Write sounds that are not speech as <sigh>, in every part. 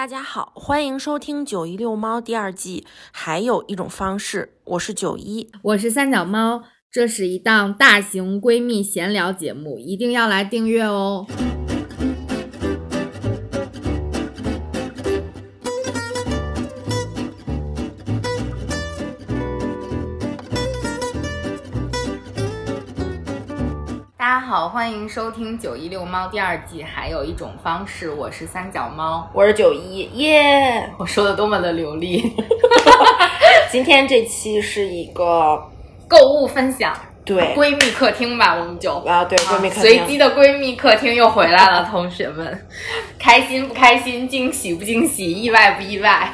大家好，欢迎收听《九一遛猫》第二季。还有一种方式，我是九一，我是三脚猫。这是一档大型闺蜜闲聊节目，一定要来订阅哦。好，欢迎收听《九一六猫》第二季。还有一种方式，我是三脚猫，我是九一，耶！<laughs> 我说的多么的流利。<laughs> <laughs> 今天这期是一个购物分享，对闺蜜客厅吧，我们就啊，对闺蜜客厅，随机的闺蜜客厅又回来了，同学们，开心不开心，惊喜不惊喜，意外不意外？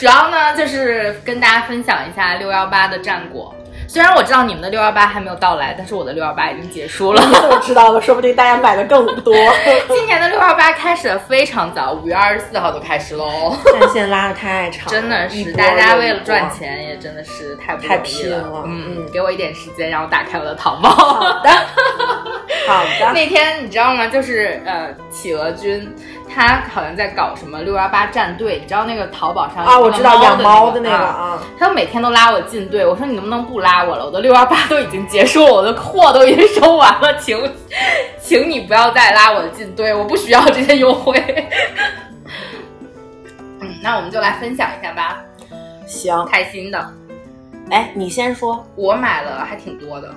主要呢，就是跟大家分享一下六幺八的战果。虽然我知道你们的六幺八还没有到来，但是我的六幺八已经结束了。<laughs> 我怎么知道的？说不定大家买的更多。<laughs> 今年的六幺八开始的非常早，五月二十四号就开始喽。战线拉的太长，真的是大家为了赚钱也真的是太太拼了。嗯，给我一点时间，让我打开我的淘宝。好的，<laughs> 好的。那天你知道吗？就是呃，企鹅君。他好像在搞什么六幺八战队，你知道那个淘宝上啊？我知道养猫的那个啊。他每天都拉我进队，我说你能不能不拉我了？我的六幺八都已经结束了，我的货都已经收完了，请，请你不要再拉我进队，我不需要这些优惠。嗯，那我们就来分享一下吧。行，开心的。哎，你先说。我买了还挺多的。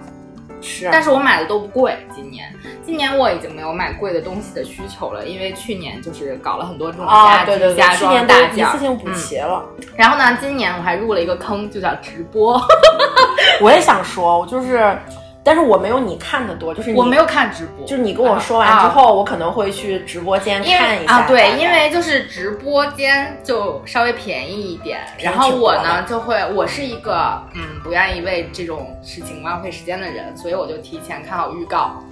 是，但是我买的都不贵。今年，今年我已经没有买贵的东西的需求了，因为去年就是搞了很多这种家居家装大件，一次性补齐了。然后呢，今年我还入了一个坑，就叫直播。我也想说，我就是。但是我没有你看的多，就是我没有看直播，就是你跟我说完之后，我可能会去直播间看一下。啊，对，因为就是直播间就稍微便宜一点，然后我呢就会，我是一个嗯不愿意为这种事情浪费时间的人，所以我就提前看好预告。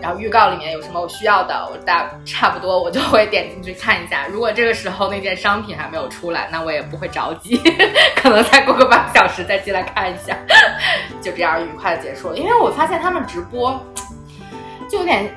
然后预告里面有什么我需要的，我大差不多我就会点进去看一下。如果这个时候那件商品还没有出来，那我也不会着急，<laughs> 可能再过个半个小时再进来看一下，<laughs> 就这样愉快的结束了。因为我发现他们直播就有点，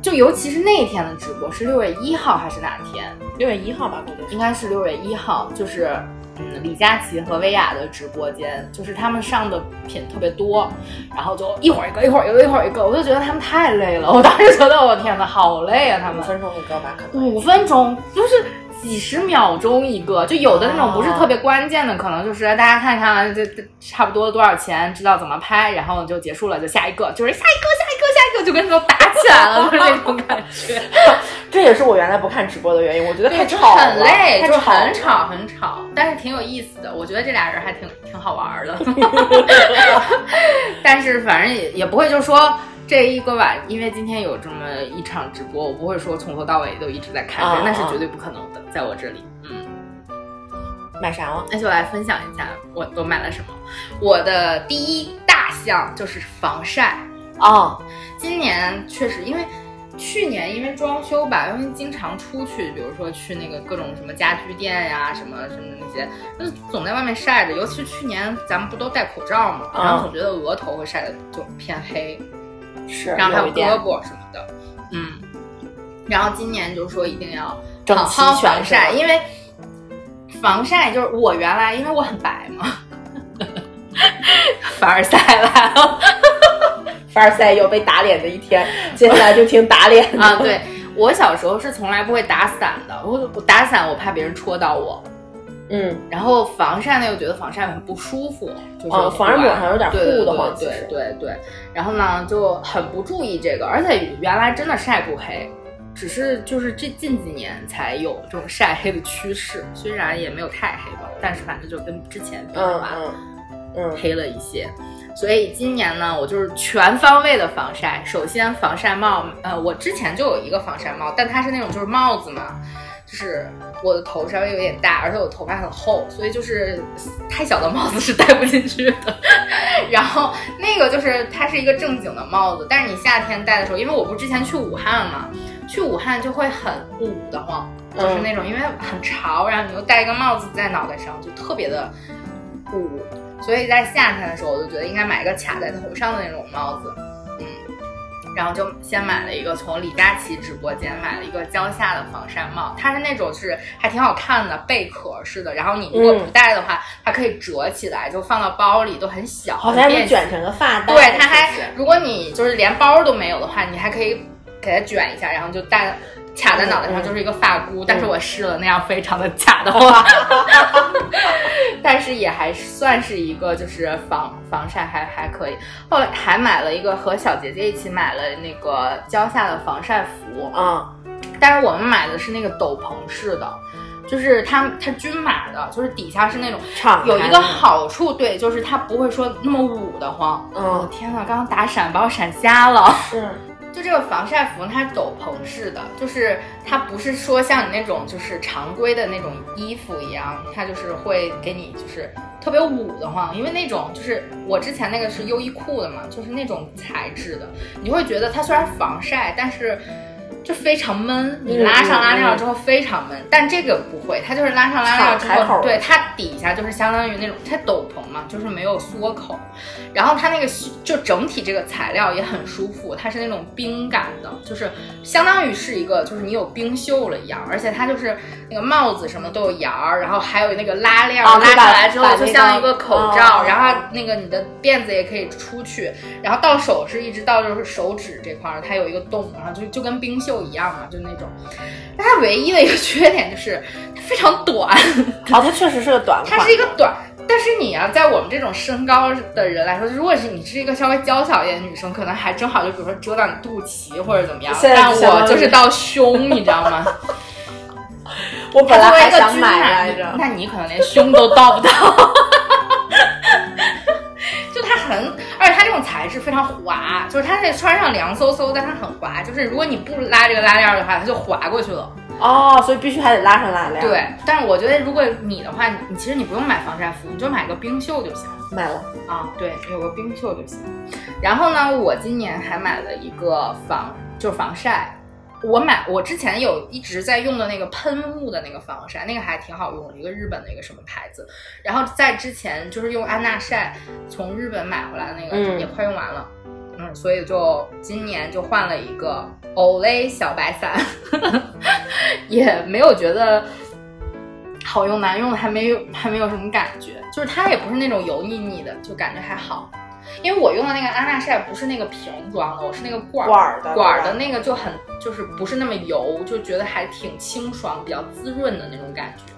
就尤其是那天的直播是六月一号还是哪天？六月一号吧，应该是六月一号，就是。嗯，李佳琦和薇娅的直播间，就是他们上的品特别多，然后就一会儿一个，一会儿一个，一会儿一个，我就觉得他们太累了。我当时觉得，我天哪，好累啊！他们五分钟一个吧，可能五分钟就是几十秒钟一个，就有的那种不是特别关键的，可能就是大家看一看这这差不多多少钱，知道怎么拍，然后就结束了，就下一个，就是下一个，下一个，下一个，就跟那种打起来了，就是那种感觉。<laughs> 这也是我原来不看直播的原因，我觉得太吵了，很累，就很吵很吵，但是挺有意思的。我觉得这俩人还挺挺好玩的，<laughs> 但是反正也也不会就说这一个晚，因为今天有这么一场直播，我不会说从头到尾都一直在看，那是绝对不可能的，在我这里。嗯，买啥了？那就来分享一下我都买了什么。我的第一大项就是防晒哦，今年确实因为。去年因为装修吧，因为经常出去，比如说去那个各种什么家居店呀，什么什么那些，就总在外面晒着。尤其是去年咱们不都戴口罩嘛，然后总觉得额头会晒的就偏黑，是，然后还有胳膊什么的，嗯。然后今年就说一定要好好防晒，因为防晒就是我原来因为我很白嘛，<laughs> 凡尔赛来了。凡尔赛有被打脸的一天，接下来就听打脸啊！对我小时候是从来不会打伞的，我我打伞我怕别人戳到我，嗯，然后防晒呢又觉得防晒很不舒服，就是防晒抹上有点护的慌，对对对，然后呢就很不注意这个，而且原来真的晒不黑，只是就是这近几年才有这种晒黑的趋势，虽然也没有太黑吧，但是反正就跟之前比的话，嗯，黑了一些。所以今年呢，我就是全方位的防晒。首先防晒帽，呃，我之前就有一个防晒帽，但它是那种就是帽子嘛，就是我的头稍微有点大，而且我头发很厚，所以就是太小的帽子是戴不进去的。<laughs> 然后那个就是它是一个正经的帽子，但是你夏天戴的时候，因为我不是之前去武汉嘛，去武汉就会很捂得慌，就是那种因为很潮，然后你又戴一个帽子在脑袋上，就特别的捂。所以在夏天的时候，我就觉得应该买一个卡在头上的那种帽子，嗯。然后就先买了一个从李佳琦直播间买了一个蕉下的防晒帽，它是那种就是还挺好看的贝壳似的，然后你如果不戴的话，它可以折起来，就放到包里都很小，好像是卷成个发带。对，它还如果你就是连包都没有的话，你还可以给它卷一下，然后就戴。卡在脑袋上就是一个发箍，但是我试了那样非常的假的话，<laughs> 但是也还算是一个就是防防晒还还可以。后来还买了一个和小姐姐一起买了那个蕉下的防晒服，嗯，但是我们买的是那个斗篷式的，就是它它均码的，就是底下是那种有一个好处，对，就是它不会说那么捂得慌。嗯，天呐，刚刚打闪把我闪瞎了。嗯。就这个防晒服，它是斗篷式的，就是它不是说像你那种就是常规的那种衣服一样，它就是会给你就是特别捂得慌，因为那种就是我之前那个是优衣库的嘛，就是那种材质的，你会觉得它虽然防晒，但是。就非常闷，你拉上拉链之后非常闷，但这个不会，它就是拉上拉链之后，对它底下就是相当于那种它斗篷嘛，就是没有缩口，然后它那个就整体这个材料也很舒服，它是那种冰感的，就是相当于是一个就是你有冰袖了一样，而且它就是那个帽子什么都有沿儿，然后还有那个拉链拉下来之后就像一个口罩，然后那个你的辫子也可以出去，然后到手是一直到就是手指这块儿，它有一个洞，然后就就跟冰袖。一样嘛，就那种，但它唯一的一个缺点就是它非常短。哦，<laughs> 它确实是个短它是一个短，但是你啊，在我们这种身高的人来说，如果是你是一个稍微娇小一点的女生，可能还正好，就比如说遮到你肚脐或者怎么样。但我就是到胸，你知道吗？<laughs> 我本来还想买来着，那你可能连胸都到不到。很，而且它这种材质非常滑，就是它在穿上凉飕飕，但它很滑，就是如果你不拉这个拉链的话，它就滑过去了。哦，所以必须还得拉上拉链。对，但是我觉得如果你的话，你其实你不用买防晒服，你就买个冰袖就行。买了啊，对，有个冰袖就行。然后呢，我今年还买了一个防，就是防晒。我买我之前有一直在用的那个喷雾的那个防晒，那个还挺好用的，一个日本的一个什么牌子。然后在之前就是用安娜晒从日本买回来的那个也快用完了，嗯，所以就今年就换了一个 Olay 小白伞，<laughs> 也没有觉得好用难用的，还没有还没有什么感觉，就是它也不是那种油腻腻的，就感觉还好。因为我用的那个安娜晒不是那个瓶装的，我是那个罐儿的，罐儿的那个就很就是不是那么油，就觉得还挺清爽，比较滋润的那种感觉。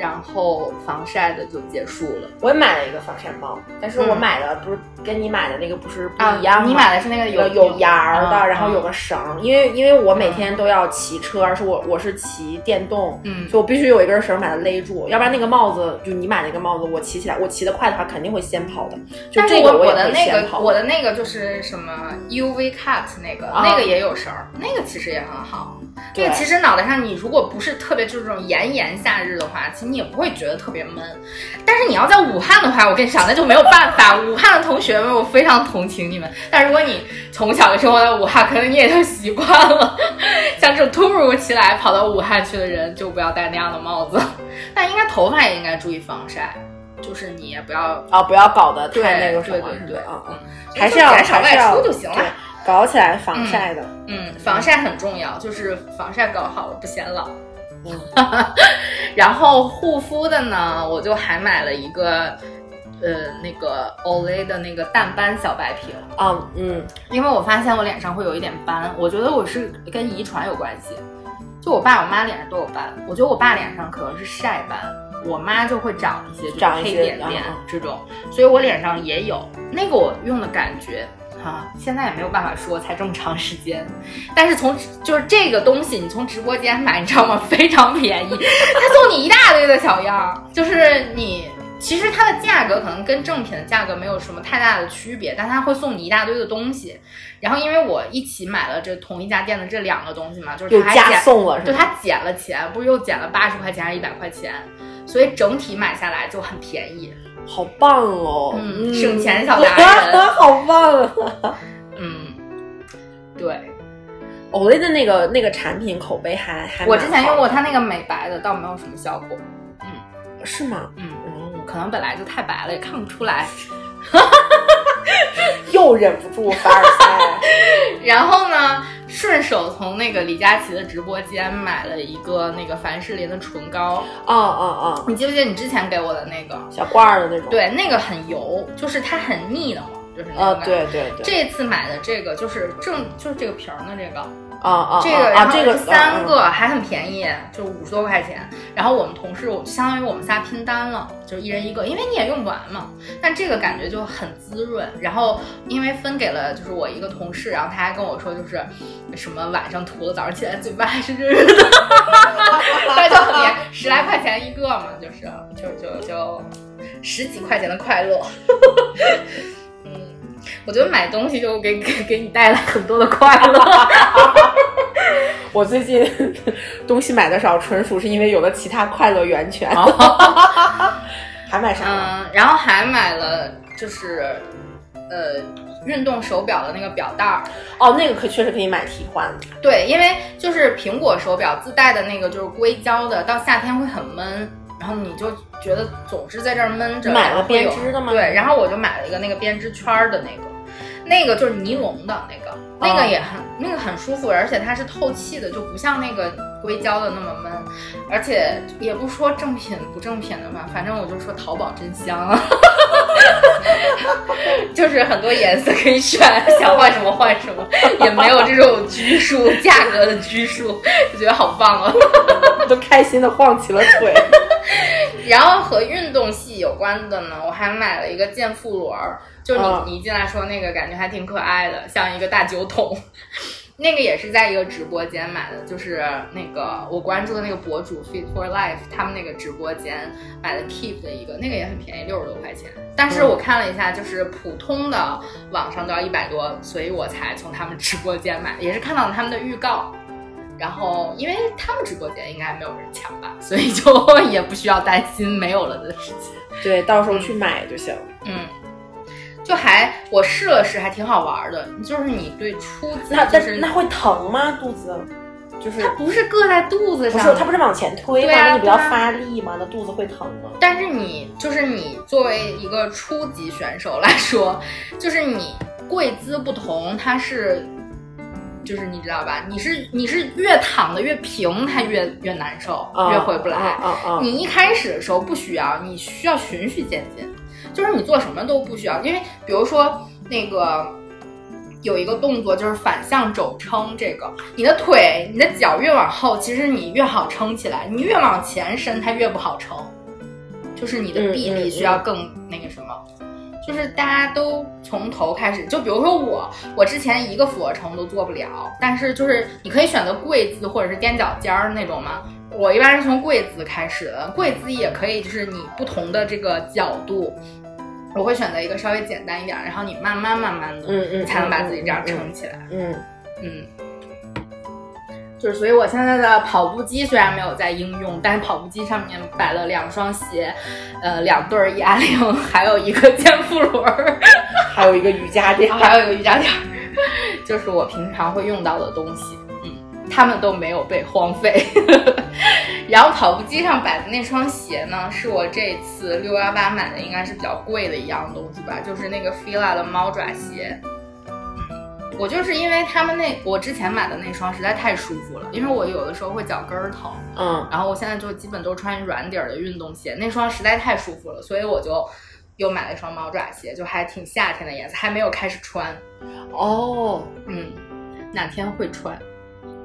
然后防晒的就结束了。我也买了一个防晒帽，但是我买的不是跟你买的那个不是不一样吗？你买的是那个有有沿儿的，然后有个绳，因为因为我每天都要骑车，而是我我是骑电动，嗯，所以我必须有一根绳把它勒住，要不然那个帽子就你买那个帽子，我骑起来我骑得快的话肯定会先跑的。就这个我的那个我的那个就是什么 UV cut 那个那个也有绳，那个其实也很好。这个其实脑袋上你如果不是特别就是这种炎炎夏日的话，其实你也不会觉得特别闷。但是你要在武汉的话，我跟你讲，那就没有办法。武汉的同学们，我非常同情你们。但如果你从小就生活在武汉，可能你也就习惯了。<laughs> 像这种突如其来跑到武汉去的人，就不要戴那样的帽子。<laughs> 但应该头发也应该注意防晒，就是你也不要啊，不要搞得太那个什么，对对对，嗯嗯，还是要减少外出就行了。搞起来防晒的，嗯，防晒很重要，就是防晒搞好了不显老。嗯，<laughs> 然后护肤的呢，我就还买了一个，呃，那个 Olay 的那个淡斑小白瓶。啊，嗯，因为我发现我脸上会有一点斑，我觉得我是跟遗传有关系。就我爸我妈脸上都有斑，我觉得我爸脸上可能是晒斑，我妈就会长一些长黑点点这种，所以我脸上也有那个我用的感觉。哈，现在也没有办法说，才这么长时间。但是从就是这个东西，你从直播间买，你知道吗？<laughs> 非常便宜，他送你一大堆的小样。就是你其实它的价格可能跟正品的价格没有什么太大的区别，但他会送你一大堆的东西。然后因为我一起买了这同一家店的这两个东西嘛，就是他加送了，就他减了钱，不是又减了八十块钱还是一百块钱？所以整体买下来就很便宜。好棒哦！嗯，省钱小达人，<laughs> 好棒啊！嗯，对，Olay 的那个那个产品口碑还还，我之前用过它那个美白的，倒没有什么效果。嗯，是吗？嗯嗯，可能本来就太白了，也看不出来。<laughs> 又忍不住凡尔赛。<laughs> 然后呢，顺手从那个李佳琦的直播间买了一个那个凡士林的唇膏。哦哦哦！你记不记得你之前给我的那个小罐儿的那种？对，那个很油，就是它很腻的嘛，就是那呃，个。对对对。这次买的这个就是正就是这个瓶儿的这个。啊啊，这个然后这个三个还很便宜，就五十多块钱。然后我们同事，我相当于我们仨拼单了，就一人一个，因为你也用不完嘛。但这个感觉就很滋润。然后因为分给了就是我一个同事，然后他还跟我说，就是什么晚上涂了，早上起来嘴巴还是热热的，<laughs> 那就很便宜，十来块钱一个嘛，就是就就就十几块钱的快乐。<laughs> 嗯，我觉得买东西就给给给你带来很多的快乐。我最近 <laughs> 东西买的少，纯属是因为有了其他快乐源泉。<laughs> 还买啥？嗯，然后还买了就是呃运动手表的那个表带儿。哦，那个可确实可以买替换。对，因为就是苹果手表自带的那个就是硅胶的，到夏天会很闷，然后你就觉得总是在这儿闷着。买了编织的吗？对，然后我就买了一个那个编织圈的那个，那个就是尼龙的那个。那个也很，那个很舒服，而且它是透气的，就不像那个硅胶的那么闷，而且也不说正品不正品的吧，反正我就说淘宝真香啊，<laughs> 就是很多颜色可以选，想换什么换什么，也没有这种拘束价格的拘束，就觉得好棒啊，<laughs> 都开心的晃起了腿。<laughs> 然后和运动系有关的呢，我还买了一个健腹轮儿。就你，你一进来说那个感觉还挺可爱的，像一个大酒桶。<laughs> 那个也是在一个直播间买的，就是那个我关注的那个博主 Fit for Life 他们那个直播间买的 Keep 的一个，那个也很便宜，六十多块钱。但是我看了一下，就是普通的网上都要一百多，所以我才从他们直播间买，也是看到了他们的预告。然后因为他们直播间应该没有人抢吧，所以就 <laughs> 也不需要担心没有了的事情。对，到时候去买就行。嗯。就还我试了试，还挺好玩的。就是你对初级，那但是那会疼吗？肚子？就是它不是硌在肚子上，不是它不是往前推吗？那你不要发力吗？那肚子会疼吗？但是你就是你作为一个初级选手来说，就是你跪姿不同，它是就是你知道吧？你是你是越躺的越平，它越越难受，越回不来。啊啊！你一开始的时候不需要，你需要循序渐进。就是你做什么都不需要，因为比如说那个有一个动作就是反向肘撑，这个你的腿、你的脚越往后，其实你越好撑起来；你越往前伸，它越不好撑。就是你的臂力需要更那个什么。就是大家都从头开始，就比如说我，我之前一个俯卧撑都做不了，但是就是你可以选择跪姿或者是踮脚尖儿那种嘛。我一般是从跪姿开始的，跪姿也可以，就是你不同的这个角度。我会选择一个稍微简单一点，然后你慢慢慢慢的，嗯嗯，才能把自己这样撑起来。嗯嗯，就是所以我现在的跑步机虽然没有在应用，但是跑步机上面摆了两双鞋，呃，两对哑铃，还有一个健腹轮，还有一个瑜伽垫，<laughs> 还有一个瑜伽垫，就是我平常会用到的东西。他们都没有被荒废，<laughs> 然后跑步机上摆的那双鞋呢，是我这次六幺八买的，应该是比较贵的一样东西吧，就是那个 Fila 的猫爪鞋。我就是因为他们那我之前买的那双实在太舒服了，因为我有的时候会脚跟儿疼，嗯，然后我现在就基本都穿软底儿的运动鞋，那双实在太舒服了，所以我就又买了一双猫爪鞋，就还挺夏天的颜色，还没有开始穿。哦，嗯，哪天会穿。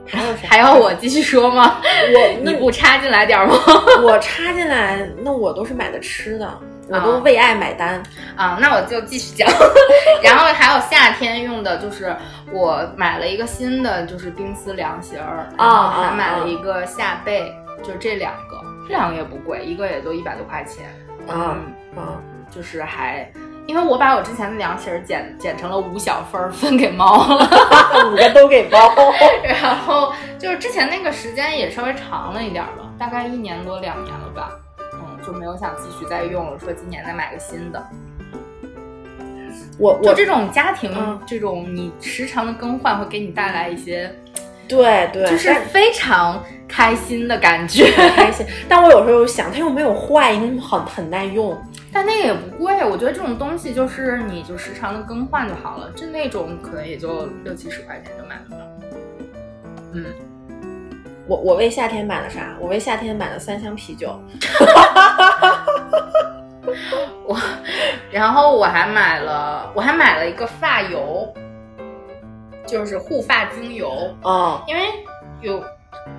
还有啥？还要我继续说吗？我 <laughs> 你不插进来点吗？<laughs> 我插进来，那我都是买的吃的，我都为爱买单啊。那我就继续讲。<laughs> 然后还有夏天用的，就是我买了一个新的，就是冰丝凉鞋儿啊，还买了一个夏被，就这两个，这两个也不贵，一个也就一百多块钱啊啊，就是还。因为我把我之前的凉鞋剪剪成了五小份分给猫了，<laughs> 五个都给猫。<laughs> 然后就是之前那个时间也稍微长了一点吧，大概一年多两年了吧，嗯，就没有想继续再用了，说今年再买个新的。我我这种家庭这种你时常的更换会给你带来一些，对对，就是非常。开心的感觉，开心。<laughs> 但我有时候又想，它又没有坏，因为很很耐用。但那个也不贵，我觉得这种东西就是你就时常的更换就好了。就那种可能也就六七十块钱就买得到。嗯，我我为夏天买了啥？我为夏天买了三箱啤酒。<laughs> 我，然后我还买了，我还买了一个发油，就是护发精油。哦，因为有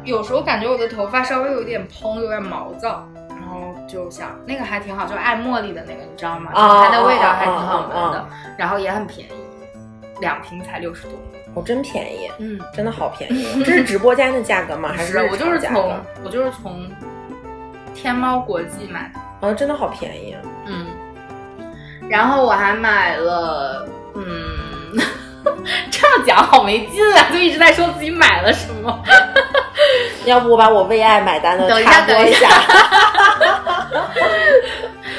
有时候感觉我的头发稍微有点蓬，有点毛躁，然后就想那个还挺好，就爱茉莉的那个，你知道吗？它的味道还挺好闻的，然后也很便宜，两瓶才六十多。哦，真便宜，嗯，真的好便宜。<laughs> 这是直播间的价格吗？还是我就是从我就是从天猫国际买的。哦，真的好便宜啊！嗯，然后我还买了，嗯，<laughs> 这样讲好没劲啊，就一直在说自己买了什么。<laughs> 要不我把我为爱买单的插播一下。<laughs>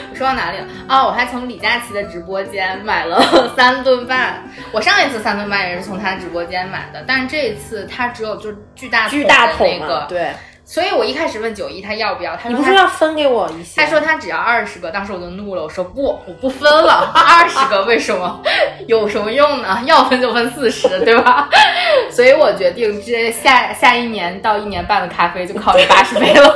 我说到哪里了？哦，我还从李佳琦的直播间买了 <laughs> 三顿饭。我上一次三顿饭也是从他直播间买的，但是这一次他只有就是巨大巨大桶那个对。所以我一开始问九一他要不要，他说你不是要分给我一些？他说他只要二十个，当时我就怒了，我说不，我不分了，<laughs> 二十个为什么？<laughs> 有什么用呢？要分就分四十，对吧？<laughs> 所以我决定这下下一年到一年半的咖啡就考虑八十杯了。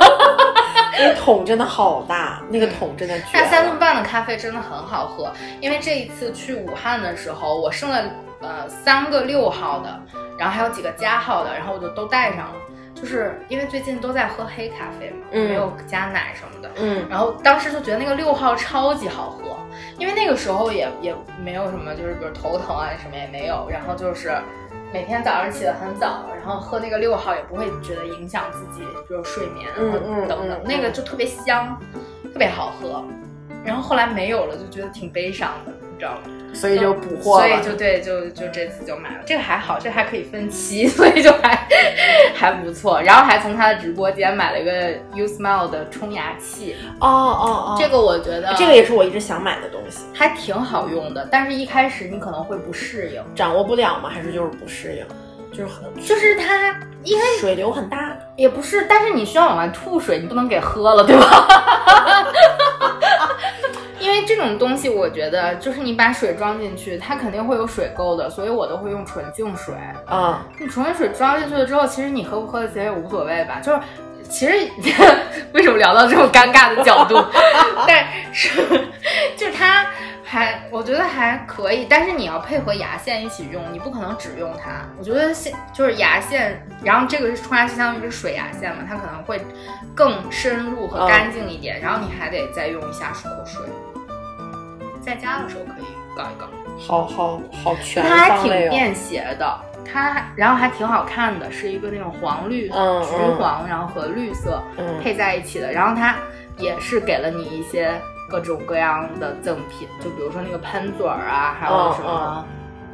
那个桶真的好大，那个桶真的。那三顿半的咖啡真的很好喝，因为这一次去武汉的时候，我剩了呃三个六号的，然后还有几个加号的，然后我就都带上了。就是因为最近都在喝黑咖啡嘛，没有加奶什么的，嗯，然后当时就觉得那个六号超级好喝，因为那个时候也也没有什么，就是比如头疼啊什么也没有，然后就是每天早上起得很早，然后喝那个六号也不会觉得影响自己，比如睡眠嗯等等，那个就特别香，特别好喝，然后后来没有了，就觉得挺悲伤的，你知道吗？所以就补货了，所以就对，就就这次就买了。这个还好，这还可以分期，<laughs> 所以就还还不错。然后还从他的直播间买了一个 U Smile 的冲牙器。哦哦哦，这个我觉得这个也是我一直想买的东西，还挺好用的。但是一开始你可能会不适应，掌握不了吗？还是就是不适应？就是很就是 <laughs> 它因为水流很大，也不是，但是你需要往外吐水，你不能给喝了，对吧？<laughs> 因为这种东西，我觉得就是你把水装进去，它肯定会有水垢的，所以我都会用纯净水。啊，你纯净水装进去了之后，其实你喝不喝的其实也无所谓吧。就是其实 <laughs> 为什么聊到这种尴尬的角度？<laughs> 但是就是它还我觉得还可以，但是你要配合牙线一起用，你不可能只用它。我觉得线就是牙线，然后这个是冲牙器，相当于是水牙线嘛，它可能会更深入和干净一点。然后你还得再用一下漱口水。在家的时候可以搞一搞，好好好全它还挺便携的，它然后还挺好看的，是一个那种黄绿、橘黄，然后和绿色配在一起的。然后它也是给了你一些各种各样的赠品，就比如说那个喷嘴儿啊，还有什么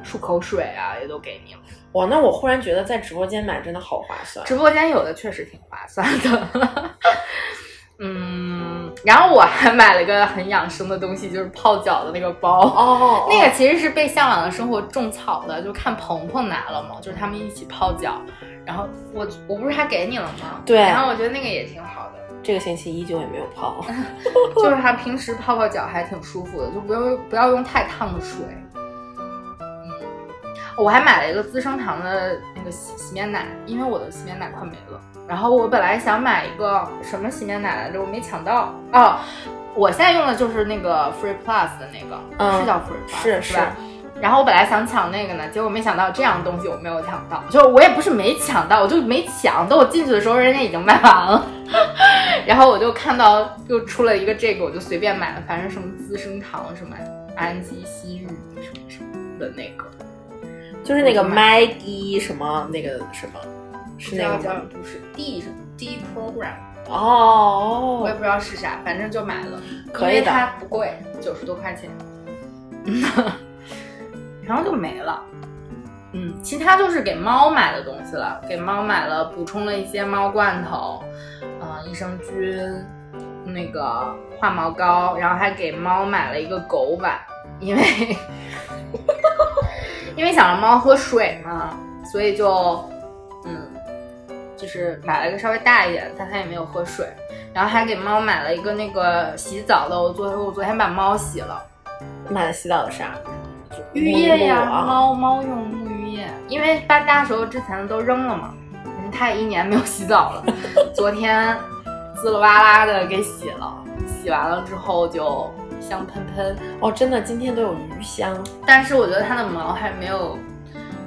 漱口水啊，也都给你了。哇，那我忽然觉得在直播间买真的好划算。直播间有的确实挺划算的。<laughs> 嗯，然后我还买了一个很养生的东西，就是泡脚的那个包。哦，<laughs> 那个其实是被向往的生活种草的，就看鹏鹏拿了嘛，就是他们一起泡脚。然后我我不是还给你了吗？对。然后我觉得那个也挺好的。这个星期依旧也没有泡，<laughs> <laughs> 就是他平时泡泡脚还挺舒服的，就不用不要用太烫的水。嗯，我还买了一个资生堂的那个洗洗面奶，因为我的洗面奶快没了。然后我本来想买一个什么洗面奶来着，我没抢到哦。我现在用的就是那个 Free Plus 的那个，是叫 Free Plus 是是吧？然后我本来想抢那个呢，结果没想到这样东西我没有抢到，就是我也不是没抢到，我就没抢。等我进去的时候，人家已经卖完了。<laughs> 然后我就看到又出了一个这个，我就随便买了，反正什么资生堂什么安吉西域什么什么的那个，就是那个 Maggie 什么那个什么。是那个叫不是 D 什么 D program 哦，我也不知道是啥，反正就买了，可以的，它不贵，九十多块钱，<laughs> 然后就没了。嗯，其他就是给猫买的东西了，给猫买了补充了一些猫罐头，嗯，益生菌，那个化毛膏，然后还给猫买了一个狗碗，因为 <laughs> 因为想让猫喝水嘛，所以就嗯。就是买了一个稍微大一点，但它也没有喝水。然后还给猫买了一个那个洗澡的，我昨我昨天把猫洗了。买了洗澡的啥？浴液呀，猫猫用沐浴液。因为搬家的时候之前的都扔了嘛，它也一年没有洗澡了。昨天滋啦哇啦的给洗了，洗完了之后就香喷喷。哦，真的，今天都有鱼香。但是我觉得它的毛还没有，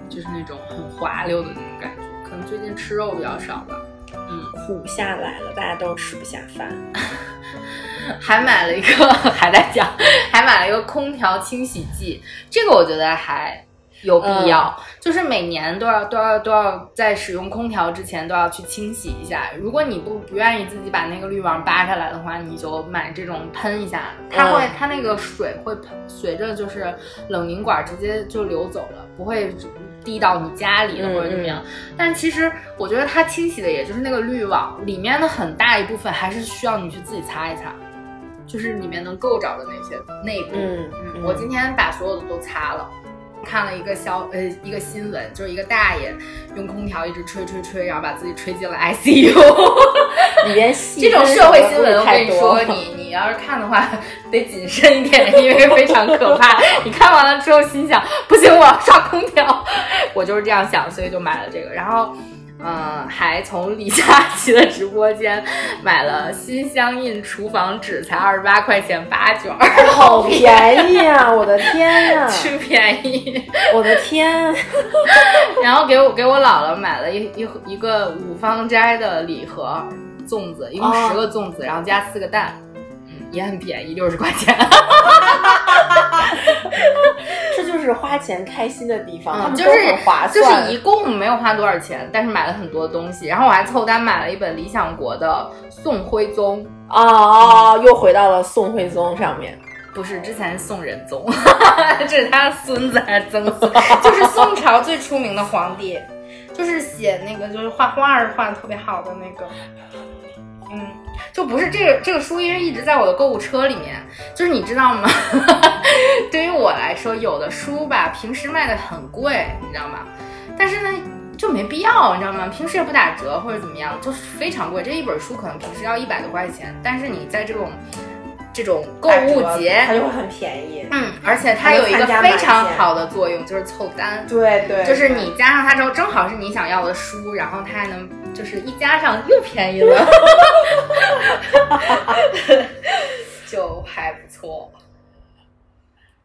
就是那种很滑溜的那种感觉。可能最近吃肉比较少吧。嗯，苦下来了，大家都吃不下饭。<laughs> 还买了一个，<laughs> 还在讲，还买了一个空调清洗剂，这个我觉得还有必要，就是每年都要都要都要在使用空调之前都要去清洗一下。如果你不不愿意自己把那个滤网扒下来的话，你就买这种喷一下，它会它那个水会喷，随着就是冷凝管直接就流走了，不会。滴到你家里或者怎么样，但其实我觉得它清洗的也就是那个滤网里面的很大一部分，还是需要你去自己擦一擦，就是里面能够着的那些内部。嗯嗯，我今天把所有的都擦了。看了一个消呃一个新闻，就是一个大爷用空调一直吹吹吹，然后把自己吹进了 <laughs> ICU。里边这种社会新闻，我跟你说，你你要是看的话，得谨慎一点，因为非常可怕。<laughs> 你看完了之后，心想不行，我要刷空调。我就是这样想，所以就买了这个，然后。嗯，还从李佳琦的直播间买了心相印厨房纸，才二十八块钱八卷，好便宜啊！我的天呀，巨便宜！我的天！然后给我给我姥姥买了一一一个五芳斋的礼盒粽子，一共十个粽子，然后加四个蛋，嗯，也很便宜，六十块钱。<laughs> 这就是花钱开心的地方，就是划算。就是一共没有花多少钱，但是买了很多东西。然后我还凑单买了一本理想国的宋徽宗。哦，又回到了宋徽宗上面。不是，之前宋仁宗，<laughs> 这是他的孙子还是曾孙？就是宋朝最出名的皇帝，就是写那个就是画画儿画的特别好的那个。嗯，就不是这个这个书，因为一直在我的购物车里面。就是你知道吗？<laughs> 对于我来说，有的书吧，平时卖的很贵，你知道吗？但是呢，就没必要，你知道吗？平时也不打折或者怎么样，就是非常贵。这一本书可能平时要一百多块钱，但是你在这种这种购物节，它就会很便宜。嗯，而且它有一个非常好的作用，就是凑单。对对，就是你加上它之后，正好是你想要的书，然后它还能。就是一加上又便宜了，<laughs> 就还不错，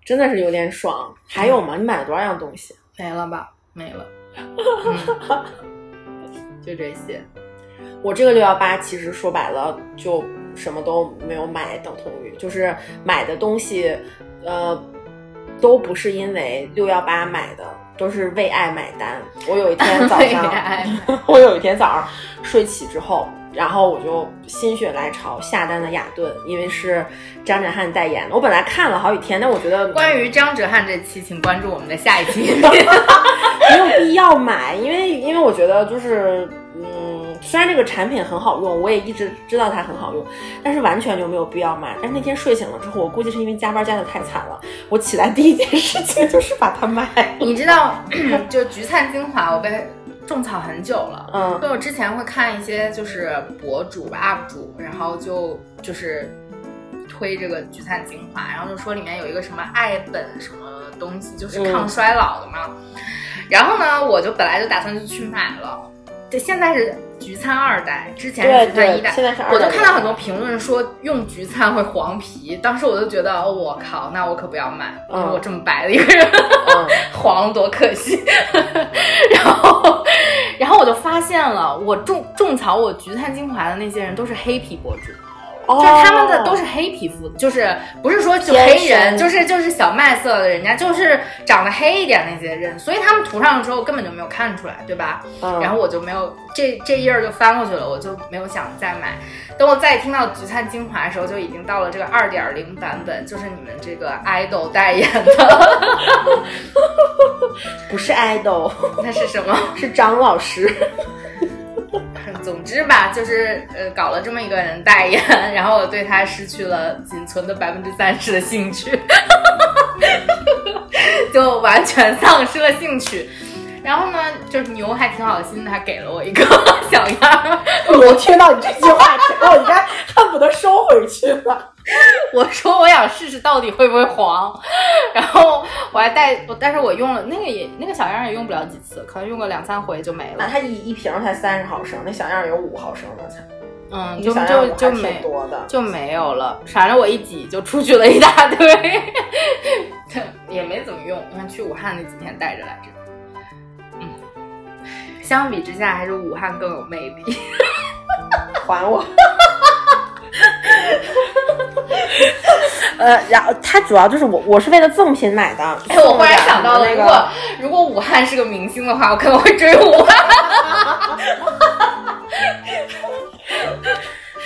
真的是有点爽。还有吗？你买了多少样东西？没了吧？没了，<laughs> 就这些。我这个六幺八其实说白了就什么都没有买，等同于就是买的东西，呃，都不是因为六幺八买的。都是为爱买单。我有一天早上 <laughs> <laughs> 我有一天早上睡起之后，然后我就心血来潮下单了雅顿，因为是张哲瀚代言的。我本来看了好几天，但我觉得关于张哲瀚这期，请关注我们的下一期。<laughs> 没有必要买，因为因为我觉得就是嗯。虽然这个产品很好用，我也一直知道它很好用，但是完全就没有必要买。但是那天睡醒了之后，我估计是因为加班加的太惨了，我起来第一件事情就是把它卖。<laughs> 你知道，<laughs> 就橘灿精华，我被种草很久了。嗯，因为我之前会看一些就是博主 UP 主，然后就就是推这个橘灿精华，然后就说里面有一个什么爱本什么东西，就是抗衰老的嘛。然后呢，我就本来就打算就去买了。对，现在是。橘灿二代，之前是橘灿一代，现在是二代。我就看到很多评论说用橘灿会黄皮，当时我就觉得，哦，我靠，那我可不要买，我这么白的一个人，<laughs> 黄多可惜。<laughs> 然后，然后我就发现了，我种种草我橘灿精华的那些人都是黑皮博主。就是他们的都是黑皮肤，就是不是说就黑人，就是就是小麦色的，人家就是长得黑一点那些人，所以他们涂上之后根本就没有看出来，对吧？然后我就没有这这页就翻过去了，我就没有想再买。等我再听到橘灿精华的时候，就已经到了这个二点零版本，就是你们这个 idol 代言的，<laughs> 不是 idol，那是什么？<laughs> 是张老师。总之吧，就是呃，搞了这么一个人代言，<laughs> 然后我对他失去了仅存的百分之三十的兴趣，<laughs> 就完全丧失了兴趣。然后呢，就是牛还挺好心的，还给了我一个 <laughs> 小样。我听到你这句话之后，应该恨不得收回去了。<laughs> 我说我想试试到底会不会黄，然后我还带，但是我用了那个也那个小样也用不了几次，可能用个两三回就没了。那它一一瓶才三十毫升，那小样有五毫升的才。嗯，就就就没多的，就没有了。反正我一挤就出去了一大堆，<laughs> 也没怎么用。你看去武汉那几天带着来着。嗯，相比之下，还是武汉更有魅力。<laughs> 还我。呃，然后它主要就是我，我是为了赠品买的。哎，我忽然想到了，如果如果武汉是个明星的话，我可能会追武汉。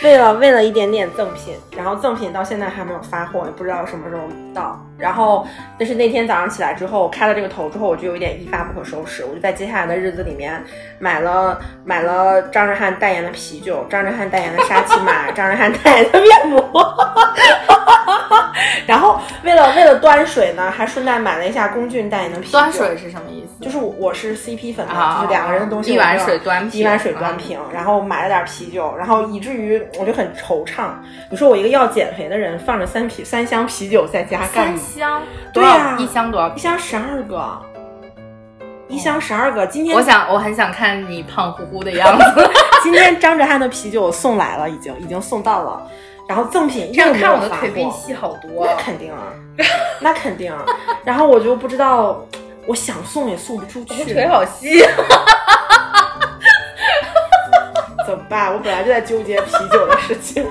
为了为了一点点赠品，然后赠品到现在还没有发货，也不知道什么时候到。然后，但是那天早上起来之后，开了这个头之后，我就有一点一发不可收拾。我就在接下来的日子里面买了买了张哲瀚代言的啤酒，张哲瀚代言的沙琪玛，张哲瀚代言的面膜。<laughs> 然后为了为了端水呢，还顺带买了一下龚俊代言的啤酒。端水是什么意思？就是我我是 CP 粉嘛，就是两个人的东西。一碗水端一碗水端平，然后买了点啤酒，然后以至于我就很惆怅。你说我一个要减肥的人，放着三啤三箱啤酒在家干？三箱？对呀，一箱多少？一箱十二个，一箱十二个。今天我想我很想看你胖乎乎的样子。<laughs> 今天张哲瀚的啤酒送来了，已经已经送到了。然后赠品这样看我的腿比你细好多。那肯定啊，那肯定。然后我就不知道，我想送也送不出去。<laughs> 腿好细。怎么办？我本来就在纠结啤酒的事情，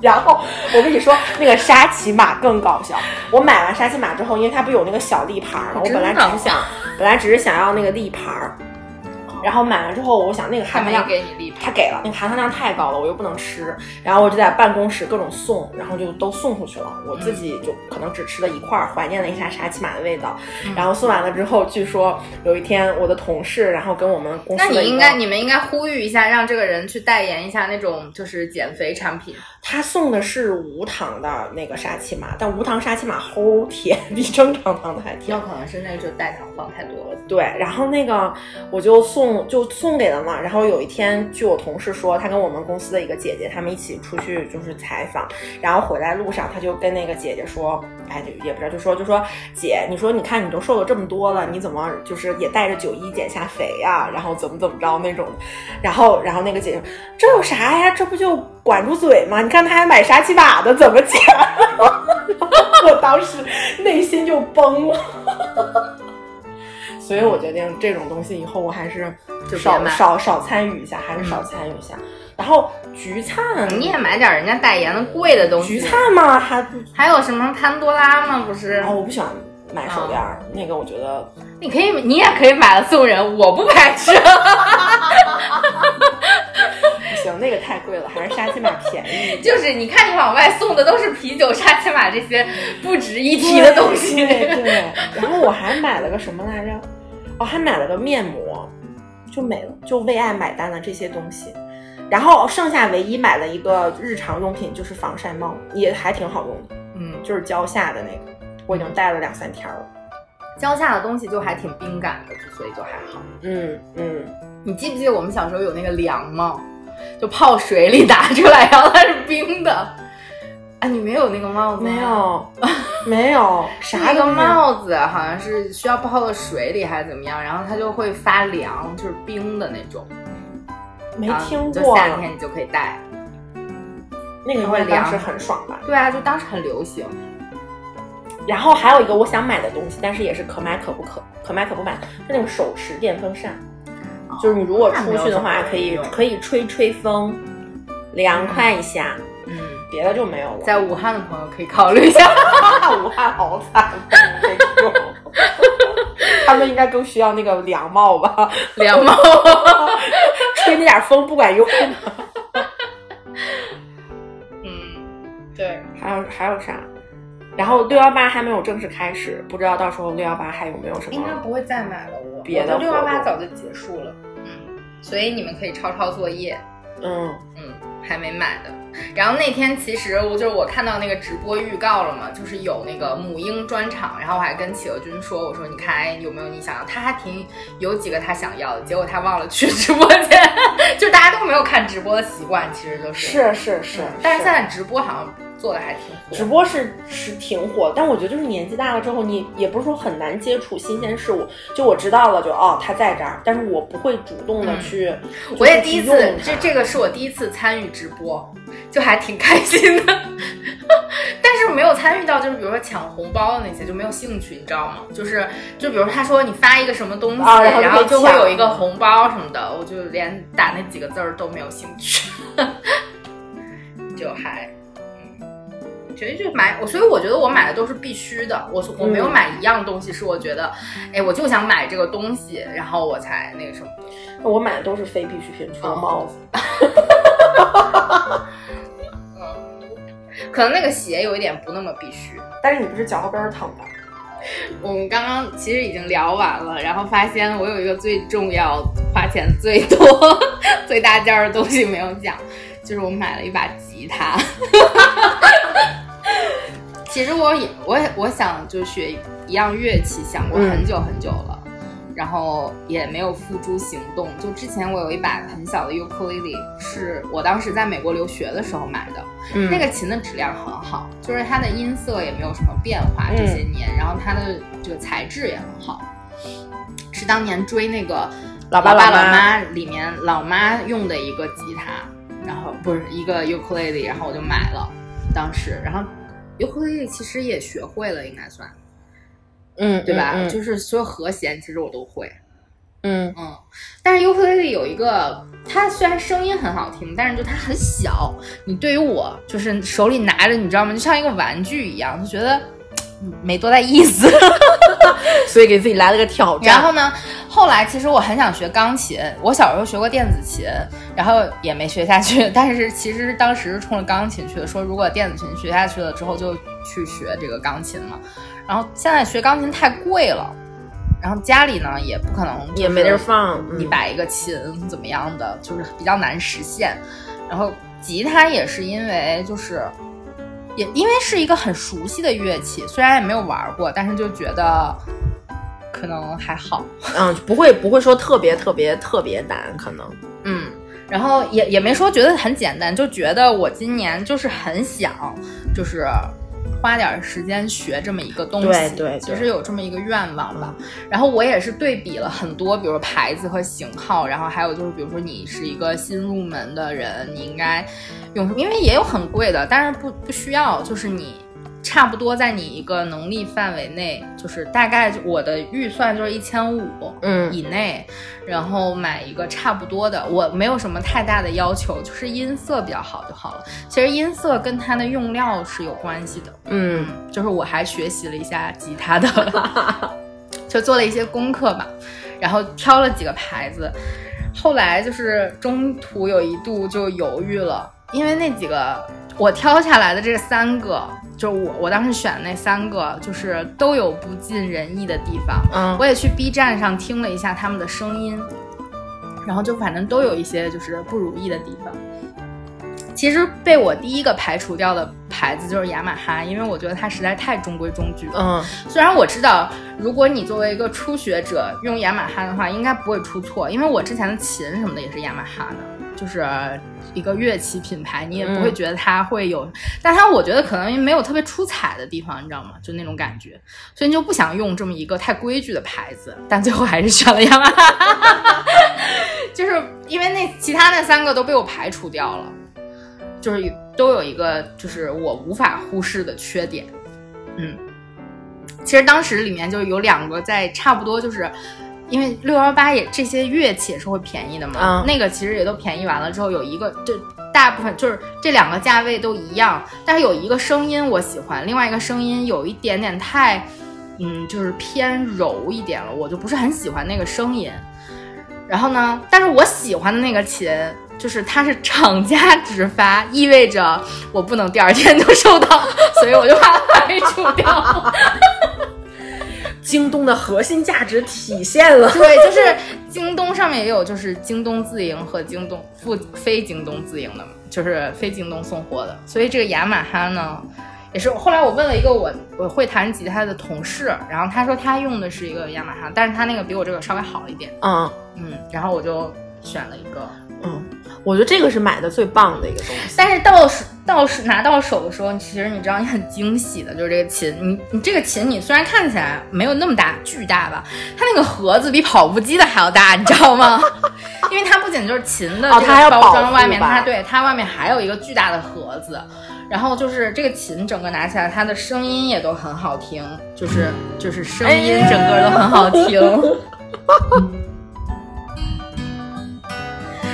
然后我跟你说，那个沙琪玛更搞笑。我买完沙琪玛之后，因为它不有那个小立牌嘛？我本来只是想，本来只是想要那个立牌。然后买完之后，我想那个含糖量给你立牌，他给了，那个含糖量太高了，我又不能吃。然后我就在办公室各种送，然后就都送出去了。我自己就可能只吃了一块，怀念了一下沙琪玛的味道。然后送完了之后，据说有一天我的同事，然后跟我们公司，那你应该你们应该呼吁一下，让这个人去代言一下那种就是减肥产品。他送的是无糖的那个沙琪玛，但无糖沙琪玛齁甜，比正常糖的还甜。有可能是那个就代糖放太多了。对，然后那个我就送就送给了嘛。然后有一天，据我同事说，他跟我们公司的一个姐姐他们一起出去就是采访，然后回来路上他就跟那个姐姐说，哎，也不知道就说就说姐，你说你看你都瘦了这么多了，你怎么就是也带着九一减下肥呀？然后怎么怎么着那种。然后然后那个姐姐，这有啥呀？这不就管住嘴吗？你看他还买沙琪玛的，怎么讲？我当时内心就崩了。<laughs> 所以我决定这种东西以后我还是少少少参与一下，还是少参与一下。然后橘灿，你也买点人家代言的贵的东西。橘灿吗？还还有什么潘多拉吗？不是？哦，我不喜欢买手链，那个我觉得你可以，你也可以买了送人，我不排斥。<laughs> 那个太贵了，还是沙琪玛便宜。<laughs> 就是你看，你往外送的都是啤酒、沙琪玛这些不值一提的东西。对。然后我还买了个什么来着？哦，还买了个面膜，就没了，就为爱买单的这些东西。然后剩下唯一买了一个日常用品就是防晒帽，也还挺好用的。嗯，就是蕉下的那个，我已经戴了两三天了。蕉下的东西就还挺冰感的，所以就还好。嗯嗯，你记不记得我们小时候有那个凉帽，就泡水里拿出来，然后它是冰的。啊，你没有那个帽子？没有，<laughs> 没有。<laughs> 啥个帽子好像是需要泡到水里还是怎么样，然后它就会发凉，就是冰的那种。没听过。就夏天你就可以戴。那个会凉，是很爽吧？对啊，就当时很流行。然后还有一个我想买的东西，但是也是可买可不可，可买可不买，是那个手持电风扇。就是你如果出去的话，可以可以吹吹风，凉快一下。嗯。别的就没有了。在武汉的朋友可以考虑一下，<laughs> 武汉好惨，<laughs> 他们应该更需要那个凉帽吧？<laughs> 凉帽，吹那点风不管用。嗯，对。还有还有啥？然后六幺八还没有正式开始，不知道到时候六幺八还有没有什么？应该不会再买了。我别的六幺八早就结束了。嗯，所以你们可以抄抄作业。嗯嗯，还还没买的。然后那天其实我就是我看到那个直播预告了嘛，就是有那个母婴专场，然后我还跟企鹅君说，我说你看有没有你想要？他还挺有几个他想要的，结果他忘了去直播间，<laughs> 就大家都没有看直播的习惯，其实就是是是是，但是现在直播好像。做的还挺火，直播是是挺火，但我觉得就是年纪大了之后，你也不是说很难接触新鲜事物。就我知道了，就哦，他在这儿，但是我不会主动的去。我也第一次，这这个是我第一次参与直播，就还挺开心的。<laughs> 但是没有参与到，就是比如说抢红包的那些，就没有兴趣，你知道吗？就是就比如他说你发一个什么东西，然后就会有一个红包什么的，我就连打那几个字儿都没有兴趣，<laughs> 就还。其实就买我，所以我觉得我买的都是必须的。我我没有买一样东西是我觉得，哎，我就想买这个东西，然后我才那个什么。我买的都是非必需品，除了帽子。<laughs> 嗯，可能那个鞋有一点不那么必须。但是你不是脚后跟疼吗？我们刚刚其实已经聊完了，然后发现我有一个最重要、花钱最多、<laughs> 最大件的东西没有讲，就是我买了一把吉他。<laughs> <laughs> 其实我也，我也我想就学一样乐器，想过很久很久了，然后也没有付诸行动。就之前我有一把很小的尤克里里，是我当时在美国留学的时候买的，那个琴的质量很好，就是它的音色也没有什么变化这些年，然后它的这个材质也很好，是当年追那个《老爸老妈》里面老妈用的一个吉他，然后不是一个尤克里里，然后我就买了，当时，然后。尤克里里其实也学会了，应该算，嗯，对吧？就是所有和弦，其实我都会，嗯嗯。但是尤克里里有一个，它虽然声音很好听，但是就它很小。你对于我，就是手里拿着，你知道吗？就像一个玩具一样，就觉得。没多大意思，<laughs> 所以给自己来了个挑战。然后呢，后来其实我很想学钢琴，我小时候学过电子琴，然后也没学下去。但是其实当时是冲着钢琴去的，说如果电子琴学下去了之后就去学这个钢琴嘛。然后现在学钢琴太贵了，然后家里呢也不可能也没地儿放，你摆一个琴怎么样的，就是比较难实现。然后吉他也是因为就是。也因为是一个很熟悉的乐器，虽然也没有玩过，但是就觉得可能还好，<laughs> 嗯，不会不会说特别特别特别难，可能，嗯，然后也也没说觉得很简单，就觉得我今年就是很想，就是。花点时间学这么一个东西，对对，其实有这么一个愿望吧。然后我也是对比了很多，比如牌子和型号，然后还有就是，比如说你是一个新入门的人，你应该用？因为也有很贵的，但是不不需要，就是你。差不多在你一个能力范围内，就是大概我的预算就是一千五，嗯。以内，然后买一个差不多的，我没有什么太大的要求，就是音色比较好就好了。其实音色跟它的用料是有关系的，嗯，就是我还学习了一下吉他的，<laughs> 就做了一些功课吧，然后挑了几个牌子，后来就是中途有一度就犹豫了，因为那几个。我挑下来的这三个，就是我我当时选的那三个，就是都有不尽人意的地方。嗯，我也去 B 站上听了一下他们的声音，然后就反正都有一些就是不如意的地方。其实被我第一个排除掉的牌子就是雅马哈，因为我觉得它实在太中规中矩了。嗯，虽然我知道，如果你作为一个初学者用雅马哈的话，应该不会出错，因为我之前的琴什么的也是雅马哈的。就是一个乐器品牌，你也不会觉得它会有，但它我觉得可能没有特别出彩的地方，你知道吗？就那种感觉，所以你就不想用这么一个太规矩的牌子，但最后还是选了雅马哈，<laughs> 就是因为那其他那三个都被我排除掉了，就是都有一个就是我无法忽视的缺点，嗯，其实当时里面就有两个在差不多就是。因为六幺八也这些乐器也是会便宜的嘛，那个其实也都便宜完了之后，有一个就大部分就是这两个价位都一样，但是有一个声音我喜欢，另外一个声音有一点点太，嗯，就是偏柔一点了，我就不是很喜欢那个声音。然后呢，但是我喜欢的那个琴就是它是厂家直发，意味着我不能第二天就收到，所以我就把它排除掉。京东的核心价值体现了，对，就是京东上面也有，就是京东自营和京东不非京东自营的，就是非京东送货的。所以这个雅马哈呢，也是后来我问了一个我我会弹吉他的同事，然后他说他用的是一个雅马哈，但是他那个比我这个稍微好一点。嗯嗯，然后我就选了一个。嗯，我觉得这个是买的最棒的一个东西。但是到手到手拿到手的时候，其实你知道你很惊喜的，就是这个琴。你你这个琴，你虽然看起来没有那么大巨大吧，它那个盒子比跑步机的还要大，你知道吗？<laughs> 因为它不仅就是琴的这个包装外面，它对它外面还有一个巨大的盒子。然后就是这个琴整个拿起来，它的声音也都很好听，就是就是声音整个都很好听。<laughs>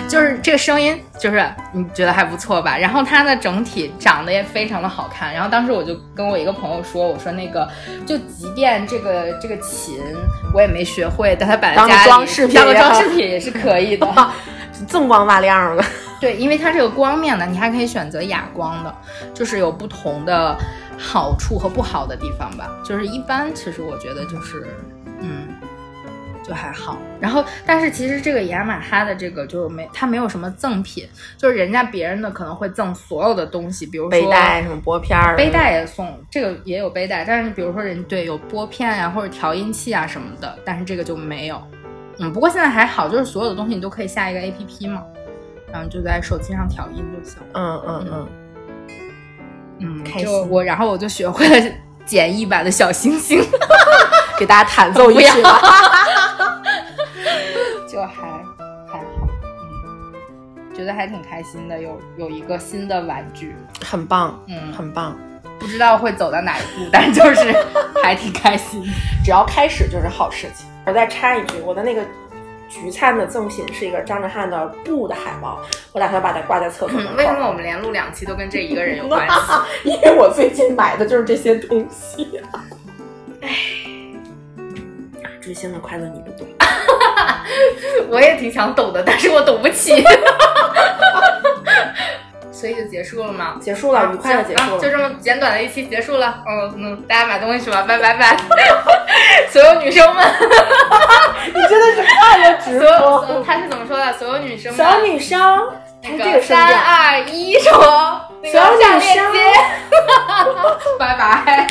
就是这个声音，就是你觉得还不错吧？然后它的整体长得也非常的好看。然后当时我就跟我一个朋友说，我说那个，就即便这个这个琴我也没学会，但它摆在家里当装饰品，当个装饰品也是可以的，<laughs> 锃光瓦亮的。对，因为它这个光面呢，你还可以选择哑光的，就是有不同的好处和不好的地方吧。就是一般，其实我觉得就是，嗯。就还好，然后但是其实这个雅马哈的这个就是没，它没有什么赠品，就是人家别人的可能会赠所有的东西，比如说背带什么拨片儿，背带也送，这个也有背带，但是比如说人对有拨片呀或者调音器啊什么的，但是这个就没有，嗯，不过现在还好，就是所有的东西你都可以下一个 A P P 嘛，然后就在手机上调音就行，嗯嗯嗯，嗯，开心，我然后我就学会了简易版的小星星，<laughs> 给大家弹奏一曲。<laughs> 就还还好，嗯，觉得还挺开心的，有有一个新的玩具，很棒，嗯，很棒。不知道会走到哪一步，但就是 <laughs> 还挺开心。只要开始就是好事情。我再插一句，我的那个橘灿的赠品是一个张哲瀚的布的海报，我打算把它挂在厕所门口。为什么我们连录两期都跟这一个人有关系？<laughs> 因为我最近买的就是这些东西。唉。追星的快乐你不懂，<laughs> 我也挺想懂的，但是我懂不起，<laughs> 所以就结束了吗？结束了，愉快的结束了，就这么简短的一期结束了。嗯嗯，大家买东西去吧，拜拜拜，所有女生们，<laughs> 你真的是快乐直播。他是怎么说的？所有女生，小女生，那个三二一说，所有女生，拜拜。